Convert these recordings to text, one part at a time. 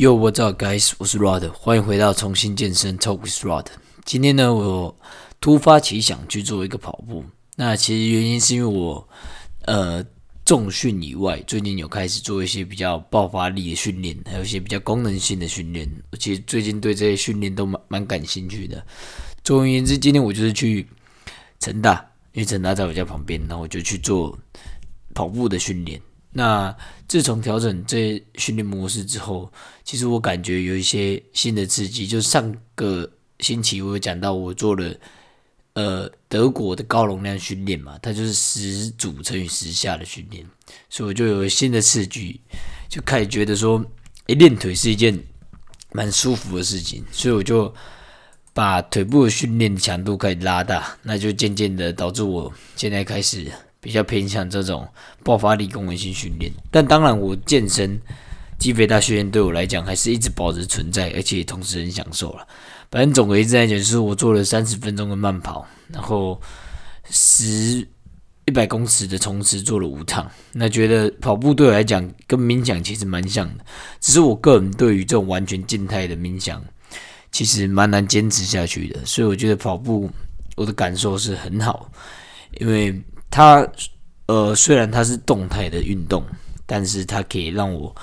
Yo, what's up, guys？我是 Rod，欢迎回到重新健身 Talk with Rod。今天呢，我突发奇想去做一个跑步。那其实原因是因为我呃重训以外，最近有开始做一些比较爆发力的训练，还有一些比较功能性的训练。我其实最近对这些训练都蛮蛮感兴趣的。总而言之，今天我就是去成大，因为成大在我家旁边，然后我就去做跑步的训练。那自从调整这训练模式之后，其实我感觉有一些新的刺激。就上个星期我有讲到，我做了呃德国的高容量训练嘛，它就是十组乘以十下的训练，所以我就有新的刺激，就开始觉得说，诶，练腿是一件蛮舒服的事情，所以我就把腿部的训练强度开始拉大，那就渐渐的导致我现在开始。比较偏向这种爆发力功能性训练，但当然我健身肌肥大训练对我来讲还是一直保持存在，而且同时很享受了。反正总而言之来讲，就是我做了三十分钟的慢跑，然后十一百公尺的冲刺做了五趟。那觉得跑步对我来讲跟冥想其实蛮像的，只是我个人对于这种完全静态的冥想其实蛮难坚持下去的，所以我觉得跑步我的感受是很好，因为。它呃，虽然它是动态的运动，但是它可以让我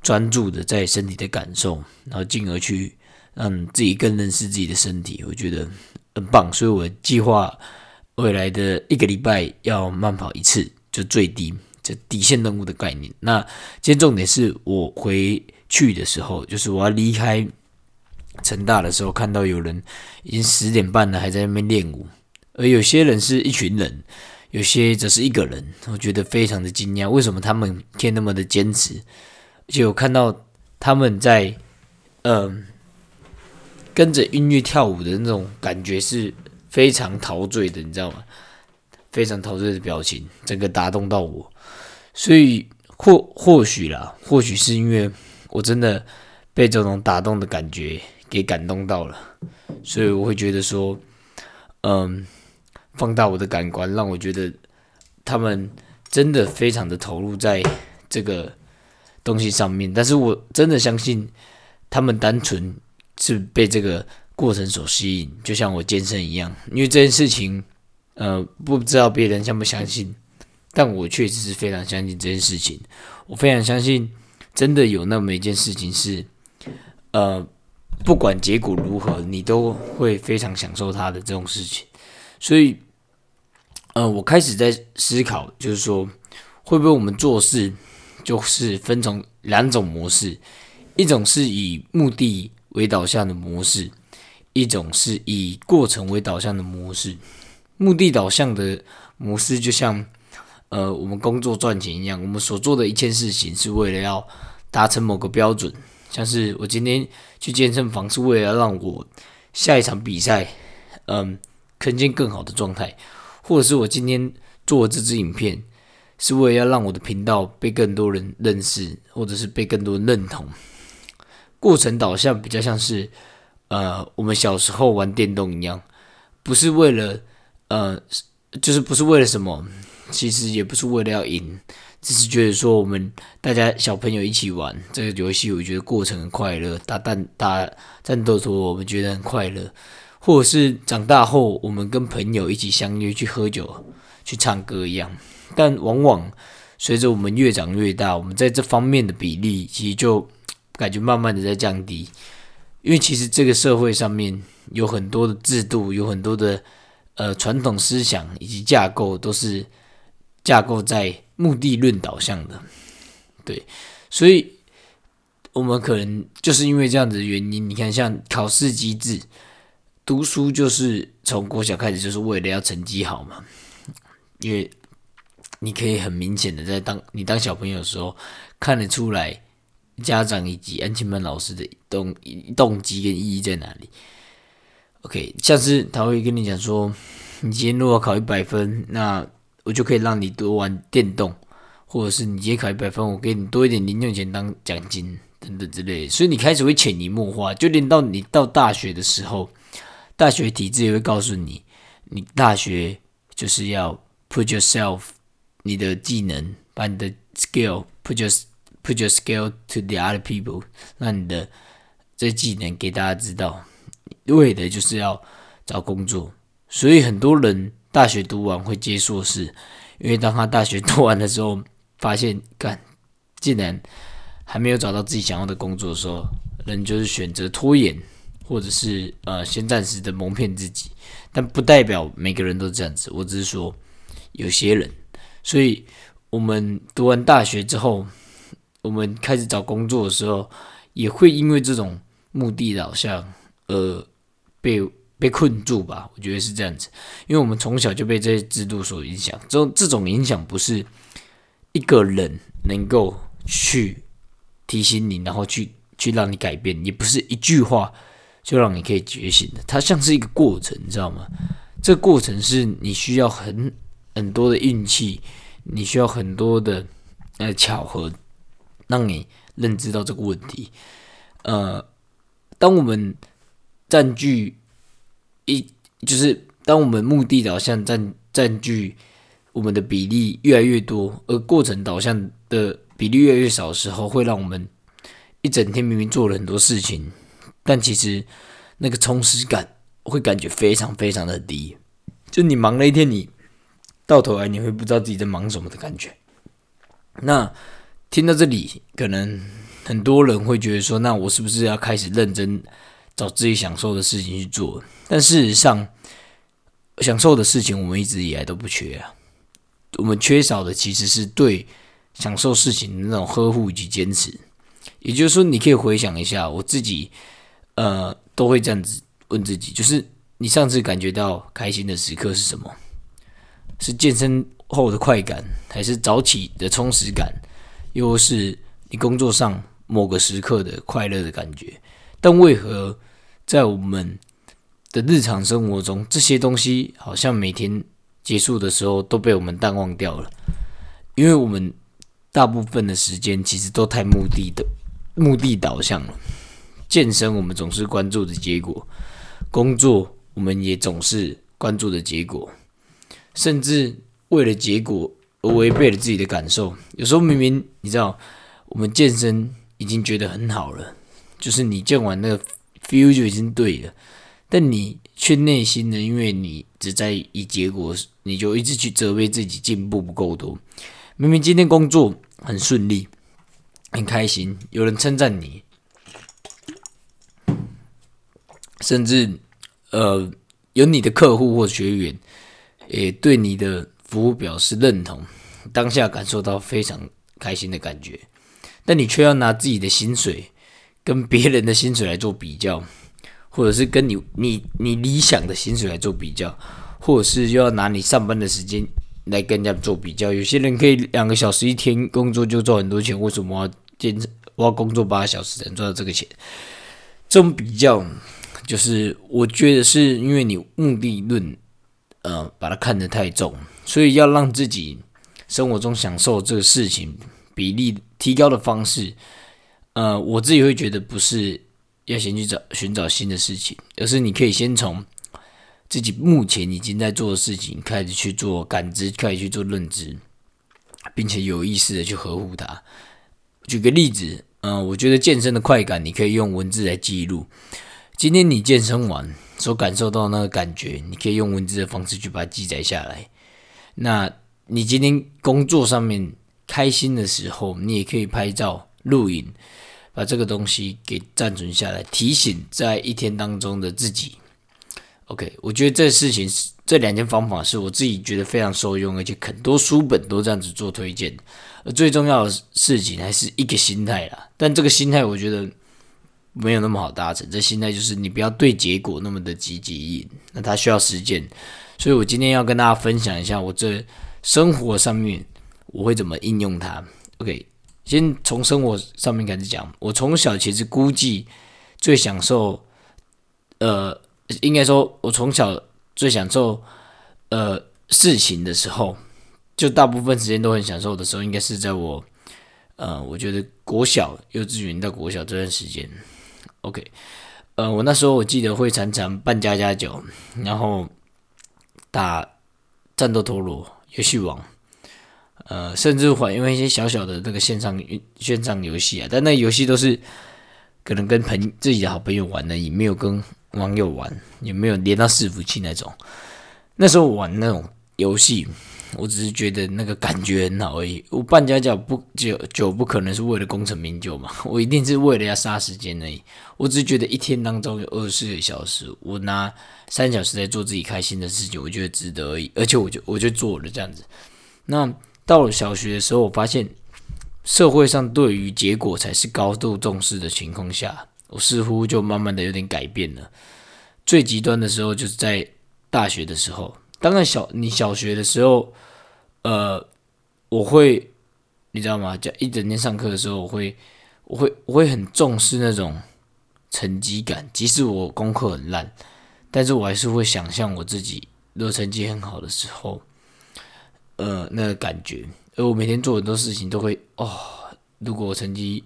专注的在身体的感受，然后进而去让自己更认识自己的身体，我觉得很棒。所以我计划未来的一个礼拜要慢跑一次，就最低，这底线任务的概念。那今天重点是我回去的时候，就是我要离开成大的时候，看到有人已经十点半了，还在那边练舞，而有些人是一群人。有些则是一个人，我觉得非常的惊讶，为什么他们可以那么的坚持？而且我看到他们在，嗯，跟着音乐跳舞的那种感觉是非常陶醉的，你知道吗？非常陶醉的表情，整个打动到我。所以或或许啦，或许是因为我真的被这种打动的感觉给感动到了，所以我会觉得说，嗯。放大我的感官，让我觉得他们真的非常的投入在这个东西上面。但是我真的相信他们单纯是被这个过程所吸引，就像我健身一样。因为这件事情，呃，不知道别人相不相信，但我确实是非常相信这件事情。我非常相信，真的有那么一件事情是，呃，不管结果如何，你都会非常享受它的这种事情。所以，呃，我开始在思考，就是说，会不会我们做事就是分成两种模式，一种是以目的为导向的模式，一种是以过程为导向的模式。目的导向的模式，就像呃，我们工作赚钱一样，我们所做的一件事情是为了要达成某个标准，像是我今天去健身房是为了让我下一场比赛，嗯。呈现更好的状态，或者是我今天做这支影片，是为了要让我的频道被更多人认识，或者是被更多人认同。过程导向比较像是，呃，我们小时候玩电动一样，不是为了，呃，就是不是为了什么，其实也不是为了要赢，只是觉得说我们大家小朋友一起玩这个游戏，我觉得过程很快乐，打蛋打战斗陀螺，我们觉得很快乐。或者是长大后，我们跟朋友一起相约去喝酒、去唱歌一样，但往往随着我们越长越大，我们在这方面的比例其实就感觉慢慢的在降低。因为其实这个社会上面有很多的制度，有很多的呃传统思想以及架构，都是架构在目的论导向的。对，所以我们可能就是因为这样子的原因，你看像考试机制。读书就是从国小开始，就是为了要成绩好嘛。因为你可以很明显的在当你当小朋友的时候，看得出来家长以及安亲班老师的动动机跟意义在哪里。OK，像是他会跟你讲说，你今天如果考一百分，那我就可以让你多玩电动，或者是你今天考一百分，我给你多一点零用钱当奖金等等之类。所以你开始会潜移默化，就连到你到大学的时候。大学体制也会告诉你，你大学就是要 put yourself，你的技能，把你的 skill put your put your skill to the other people，让你的这技能给大家知道，为的就是要找工作。所以很多人大学读完会接硕士，因为当他大学读完的时候，发现干竟然还没有找到自己想要的工作的时候，人就是选择拖延，或者是呃先暂时的蒙骗自己。但不代表每个人都这样子，我只是说有些人。所以我们读完大学之后，我们开始找工作的时候，也会因为这种目的导向而被被困住吧？我觉得是这样子，因为我们从小就被这些制度所影响。这种这种影响不是一个人能够去提醒你，然后去去让你改变，也不是一句话就让你可以觉醒的。它像是一个过程，你知道吗？这过程是你需要很很多的运气，你需要很多的呃巧合，让你认知到这个问题。呃，当我们占据一，就是当我们目的导向占占据我们的比例越来越多，而过程导向的比例越来越少的时候，会让我们一整天明明做了很多事情，但其实那个充实感会感觉非常非常的低。就你忙了一天，你。到头来你会不知道自己在忙什么的感觉。那听到这里，可能很多人会觉得说：“那我是不是要开始认真找自己享受的事情去做？”但事实上，享受的事情我们一直以来都不缺啊。我们缺少的其实是对享受事情的那种呵护以及坚持。也就是说，你可以回想一下，我自己呃都会这样子问自己：就是你上次感觉到开心的时刻是什么？是健身后的快感，还是早起的充实感，又是你工作上某个时刻的快乐的感觉？但为何在我们的日常生活中，这些东西好像每天结束的时候都被我们淡忘掉了？因为我们大部分的时间其实都太目的的目的导向了。健身我们总是关注的结果，工作我们也总是关注的结果。甚至为了结果而违背了自己的感受。有时候明明你知道，我们健身已经觉得很好了，就是你健完那个 feel 就已经对了，但你却内心的，因为你只在意结果，你就一直去责备自己进步不够多。明明今天工作很顺利，很开心，有人称赞你，甚至呃有你的客户或学员。也对你的服务表示认同，当下感受到非常开心的感觉，但你却要拿自己的薪水跟别人的薪水来做比较，或者是跟你你你理想的薪水来做比较，或者是又要拿你上班的时间来跟人家做比较。有些人可以两个小时一天工作就赚很多钱，为什么要坚持我要工作八个小时才能赚到这个钱？这种比较，就是我觉得是因为你目的论。呃，把它看得太重，所以要让自己生活中享受这个事情比例提高的方式，呃，我自己会觉得不是要先去找寻找新的事情，而是你可以先从自己目前已经在做的事情开始去做感知，开始去做认知，并且有意识的去呵护它。举个例子，嗯，我觉得健身的快感，你可以用文字来记录。今天你健身完所感受到那个感觉，你可以用文字的方式去把它记载下来。那你今天工作上面开心的时候，你也可以拍照录影，把这个东西给暂存下来，提醒在一天当中的自己。OK，我觉得这事情是这两件方法是我自己觉得非常受用，而且很多书本都这样子做推荐。而最重要的事情还是一个心态啦，但这个心态我觉得。没有那么好达成，这心态就是你不要对结果那么的积极，那它需要时间，所以我今天要跟大家分享一下我这生活上面我会怎么应用它。OK，先从生活上面开始讲，我从小其实估计最享受，呃，应该说我从小最享受呃事情的时候，就大部分时间都很享受的时候，应该是在我呃，我觉得国小幼稚园到国小这段时间。OK，呃，我那时候我记得会常常扮家家酒，然后打战斗陀螺游戏王，呃，甚至玩因为一些小小的那个线上线上游戏啊，但那游戏都是可能跟朋自己的好朋友玩的，也没有跟网友玩，也没有连到伺服器那种。那时候玩那种游戏。我只是觉得那个感觉很好而已。我办家教不就就不可能是为了功成名就嘛？我一定是为了要杀时间而已。我只是觉得一天当中有二十四个小时，我拿三小时在做自己开心的事情，我觉得值得而已。而且我就我就做了这样子。那到了小学的时候，我发现社会上对于结果才是高度重视的情况下，我似乎就慢慢的有点改变了。最极端的时候就是在大学的时候。当然，小你小学的时候，呃，我会，你知道吗？就一整天上课的时候，我会，我会，我会很重视那种成绩感。即使我功课很烂，但是我还是会想象我自己如果成绩很好的时候，呃，那个感觉。而我每天做很多事情都会，哦，如果我成绩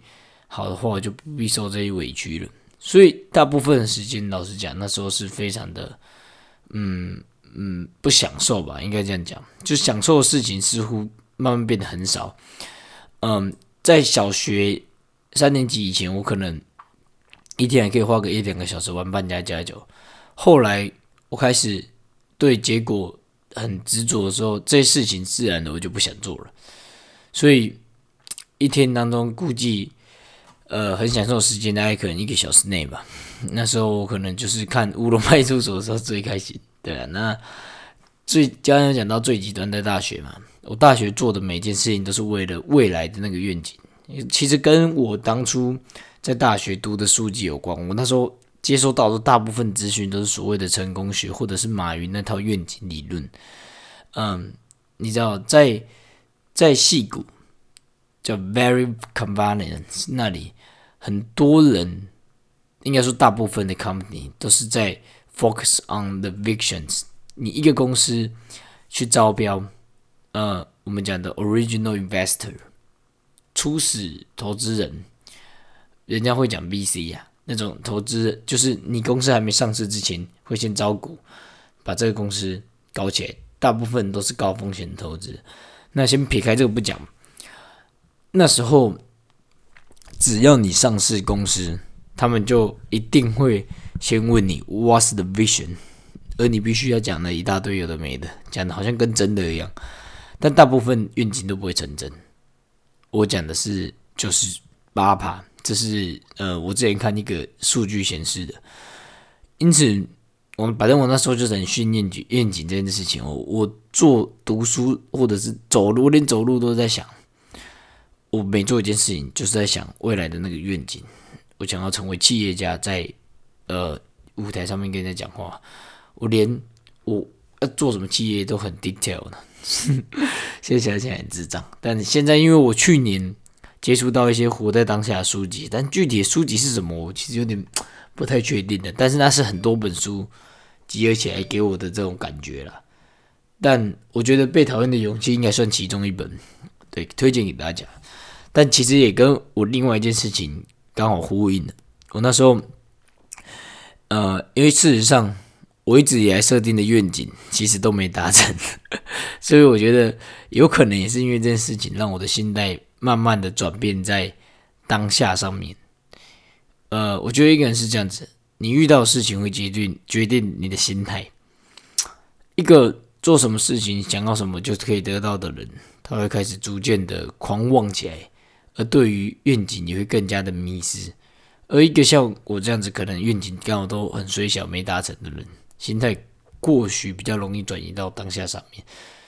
好的话，我就不必受这些委屈了。所以大部分时间，老实讲，那时候是非常的，嗯。嗯，不享受吧，应该这样讲，就享受的事情似乎慢慢变得很少。嗯，在小学三年级以前，我可能一天还可以花个一两个小时玩扮家家酒。后来我开始对结果很执着的时候，这些事情自然的我就不想做了。所以一天当中估计，呃，很享受时间大概可能一个小时内吧。那时候我可能就是看《乌龙派出所》的时候最开心。对啊，那最刚刚讲到最极端的大学嘛，我大学做的每件事情都是为了未来的那个愿景。其实跟我当初在大学读的书籍有关。我那时候接收到的大部分资讯都是所谓的成功学，或者是马云那套愿景理论。嗯，你知道，在在戏谷叫 Very Convenient 那里，很多人应该说大部分的 company 都是在。Focus on the visions。你一个公司去招标，呃，我们讲的 original investor，初始投资人，人家会讲 VC 呀，那种投资就是你公司还没上市之前，会先招股，把这个公司搞起来。大部分都是高风险投资。那先撇开这个不讲，那时候只要你上市公司，他们就一定会。先问你 What's the vision？而你必须要讲的一大堆有的没的，讲的好像跟真的一样，但大部分愿景都不会成真。我讲的是就是八趴，这是呃我之前看一个数据显示的。因此，我反正我那时候就是很训练愿愿景这件事情。我我做读书或者是走路，连走路都在想，我每做一件事情就是在想未来的那个愿景。我想要成为企业家，在呃，舞台上面跟人家讲话，我连我要做什么企业都很 detail 的，现在想起来很智障。但现在因为我去年接触到一些活在当下的书籍，但具体的书籍是什么，我其实有点 不太确定的。但是那是很多本书集合起来给我的这种感觉了。但我觉得《被讨厌的勇气》应该算其中一本，对，推荐给大家。但其实也跟我另外一件事情刚好呼应了。我那时候。呃，因为事实上，我一直以来设定的愿景其实都没达成，所以我觉得有可能也是因为这件事情，让我的心态慢慢的转变在当下上面。呃，我觉得一个人是这样子，你遇到事情会决定决定你的心态。一个做什么事情想要什么就可以得到的人，他会开始逐渐的狂妄起来，而对于愿景也会更加的迷失。而一个像我这样子，可能愿景刚好都很虽小没达成的人，心态或许比较容易转移到当下上面。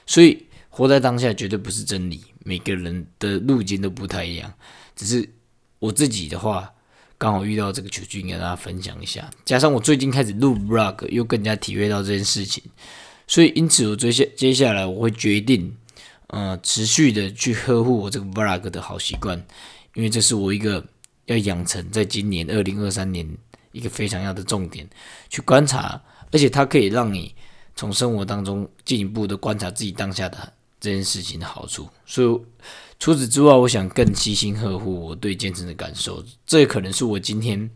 所以活在当下绝对不是真理，每个人的路径都不太一样。只是我自己的话，刚好遇到这个求助，跟大家分享一下。加上我最近开始录 vlog，又更加体会到这件事情。所以因此，我接下接下来我会决定，呃，持续的去呵护我这个 vlog 的好习惯，因为这是我一个。要养成在今年二零二三年一个非常要的重点，去观察，而且它可以让你从生活当中进一步的观察自己当下的这件事情的好处。所以除此之外，我想更细心呵护我对健身的感受。这可能是我今天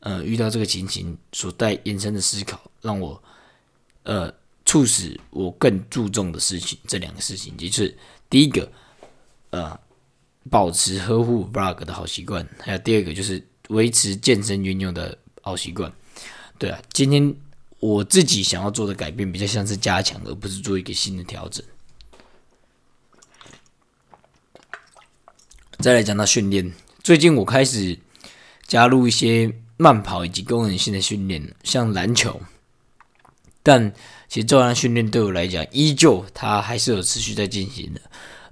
呃遇到这个情形所带延伸的思考，让我呃促使我更注重的事情。这两个事情就是第一个，呃保持呵护 vlog 的好习惯，还有第二个就是维持健身运用的好习惯。对啊，今天我自己想要做的改变比较像是加强，而不是做一个新的调整。再来讲到训练，最近我开始加入一些慢跑以及功能性的训练，像篮球。但其实这样训练对我来讲，依旧它还是有持续在进行的，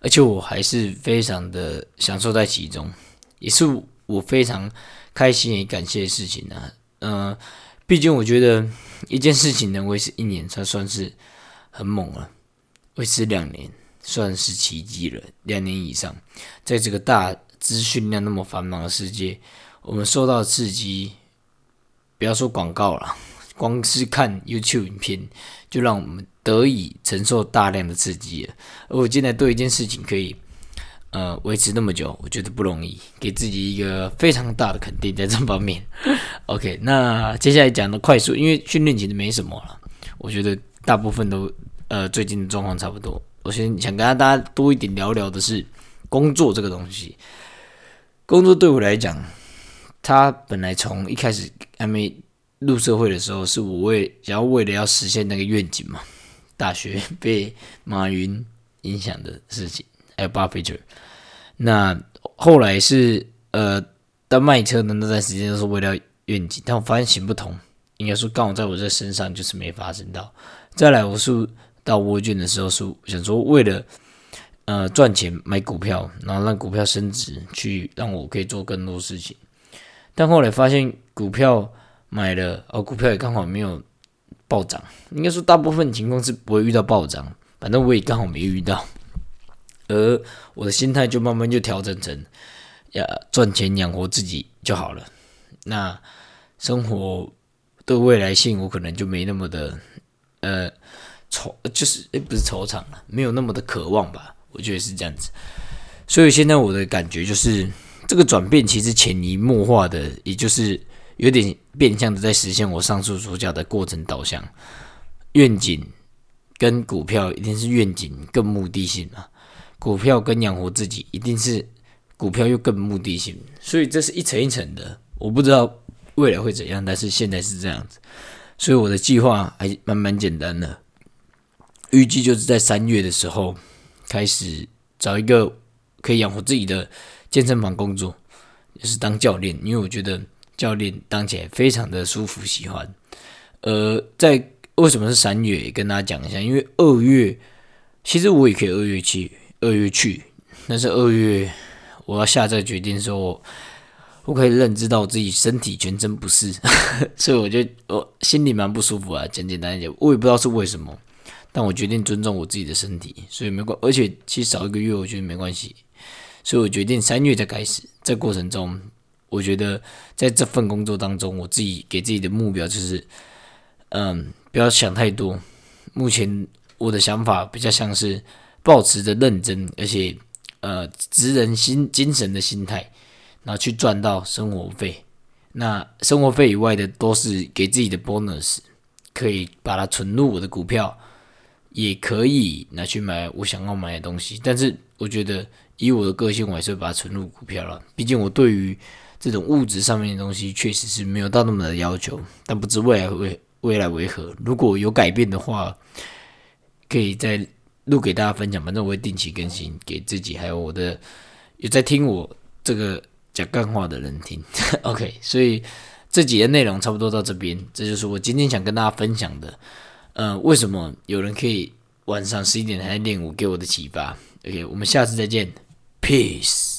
而且我还是非常的享受在其中，也是我非常开心也感谢的事情呢。嗯，毕竟我觉得一件事情能维持一年，才算是很猛了；维持两年。算是奇迹了。两年以上，在这个大资讯量那么繁忙的世界，我们受到刺激，不要说广告了，光是看 YouTube 影片，就让我们得以承受大量的刺激。而我现在对一件事情可以，呃，维持那么久，我觉得不容易，给自己一个非常大的肯定在这方面。OK，那接下来讲的快速，因为训练其实没什么了，我觉得大部分都，呃，最近的状况差不多。我先想跟大家多一点聊聊的是工作这个东西。工作对我来讲，它本来从一开始还没入社会的时候，是我为想要为了要实现那个愿景嘛。大学 被马云影响的事情，还有巴菲特。那后来是呃，当卖车的那段时间都是为了愿景，但我发现行不通。应该说刚好在我这身上就是没发生到。再来，我是。到沃卷的时候是想说为了呃赚钱买股票，然后让股票升值，去让我可以做更多事情。但后来发现股票买了，哦，股票也刚好没有暴涨。应该说大部分情况是不会遇到暴涨，反正我也刚好没遇到。而我的心态就慢慢就调整成，呀，赚钱养活自己就好了。那生活的未来性，我可能就没那么的呃。愁就是诶，不是惆怅了，没有那么的渴望吧？我觉得是这样子。所以现在我的感觉就是，这个转变其实潜移默化的，也就是有点变相的在实现我上述所讲的过程导向愿景。跟股票一定是愿景更目的性嘛？股票跟养活自己一定是股票又更目的性。所以这是一层一层的，我不知道未来会怎样，但是现在是这样子。所以我的计划还蛮蛮简单的。预计就是在三月的时候开始找一个可以养活自己的健身房工作，也是当教练，因为我觉得教练当起来非常的舒服，喜欢。呃，在为什么是三月？跟大家讲一下，因为二月其实我也可以二月去，二月去，但是二月我要下这个决定说，我，我可以认知到自己身体全身不适，所以我就我心里蛮不舒服啊。简简单一点，我也不知道是为什么。但我决定尊重我自己的身体，所以没关，而且其实少一个月我觉得没关系，所以我决定三月再开始。在过程中，我觉得在这份工作当中，我自己给自己的目标就是，嗯，不要想太多。目前我的想法比较像是保持着认真，而且呃，职人心精神的心态，然后去赚到生活费。那生活费以外的都是给自己的 bonus，可以把它存入我的股票。也可以拿去买我想要买的东西，但是我觉得以我的个性，我还是会把它存入股票了。毕竟我对于这种物质上面的东西，确实是没有到那么的要求。但不知未来会未来为何，如果有改变的话，可以再录给大家分享。反正我会定期更新给自己，还有我的有在听我这个讲干话的人听。OK，所以这几页内容差不多到这边，这就是我今天想跟大家分享的。呃，为什么有人可以晚上十一点还在练舞？给我的启发。OK，我们下次再见，Peace。